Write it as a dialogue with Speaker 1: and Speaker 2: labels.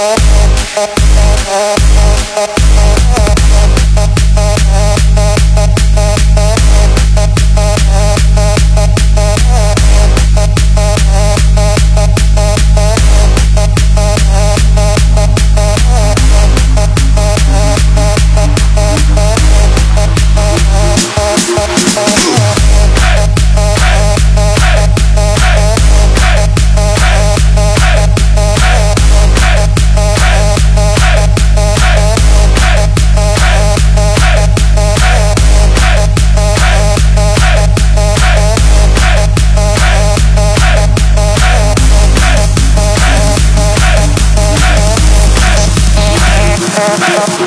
Speaker 1: Yeah. Hey.